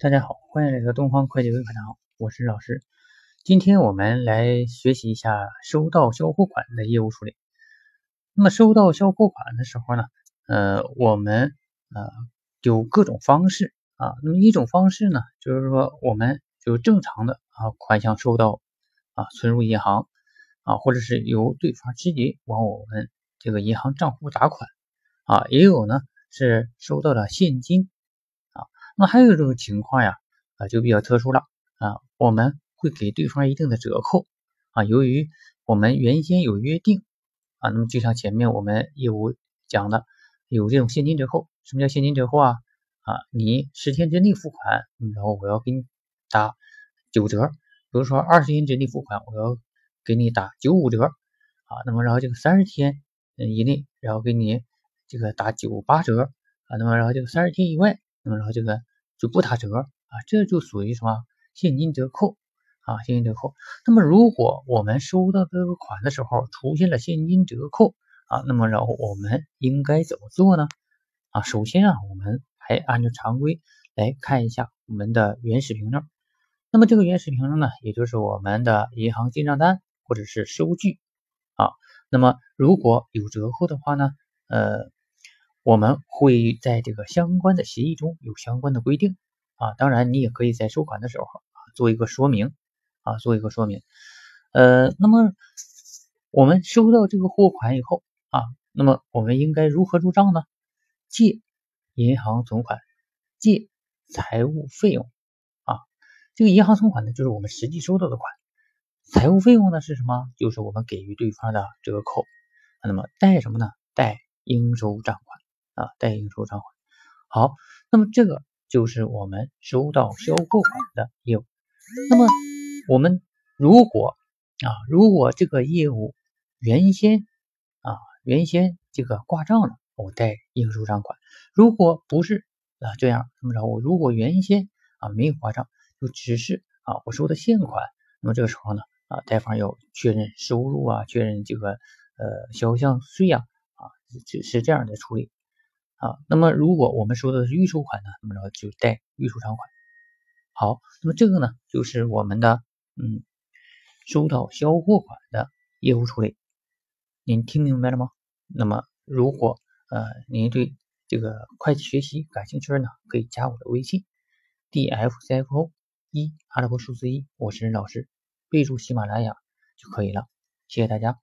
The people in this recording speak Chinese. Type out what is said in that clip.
大家好，欢迎来到东方会计微课堂，我是老师。今天我们来学习一下收到销货款的业务处理。那么收到销货款的时候呢，呃，我们呃有各种方式啊。那么一种方式呢，就是说我们就正常的啊款项收到啊存入银行啊，或者是由对方直接往我们这个银行账户打款啊，也有呢是收到了现金啊。那还有一种情况呀，啊，就比较特殊了啊，我们会给对方一定的折扣啊，由于我们原先有约定啊，那么就像前面我们业务讲的，有这种现金折扣。什么叫现金折扣啊？啊，你十天之内付款，然后我要给你打九折，比如说二十天之内付款，我要给你打九五折啊，那么然后这个三十天以内，然后给你这个打九八折啊，那么然后这个三十天以外。那么然后这个就不打折啊，这就属于什么现金折扣啊？现金折扣。那么如果我们收到这个款的时候出现了现金折扣啊，那么然后我们应该怎么做呢？啊，首先啊，我们还按照常规来看一下我们的原始凭证。那么这个原始凭证呢，也就是我们的银行进账单或者是收据啊。那么如果有折扣的话呢，呃。我们会在这个相关的协议中有相关的规定啊，当然你也可以在收款的时候啊做一个说明啊，做一个说明。呃，那么我们收到这个货款以后啊，那么我们应该如何入账呢？借银行存款，借财务费用啊。这个银行存款呢，就是我们实际收到的款；财务费用呢是什么？就是我们给予对方的折扣。那么贷什么呢？贷应收账款。啊，代应收账款。好，那么这个就是我们收到销货款的业务。那么我们如果啊，如果这个业务原先啊原先这个挂账了，我代应收账款；如果不是啊这样，那么着我如果原先啊没有挂账，就只是啊我收的现款，那么这个时候呢啊贷方要确认收入啊，确认这个呃销项税啊啊，是是这样的处理。啊，那么如果我们收的是预收款呢，那么着就带预收账款。好，那么这个呢就是我们的嗯收到销货款的业务处理，您听明白了吗？那么如果呃您对这个会计学习感兴趣呢，可以加我的微信 d f c f o 一阿拉伯数字一，我是任老师，备注喜马拉雅就可以了。谢谢大家。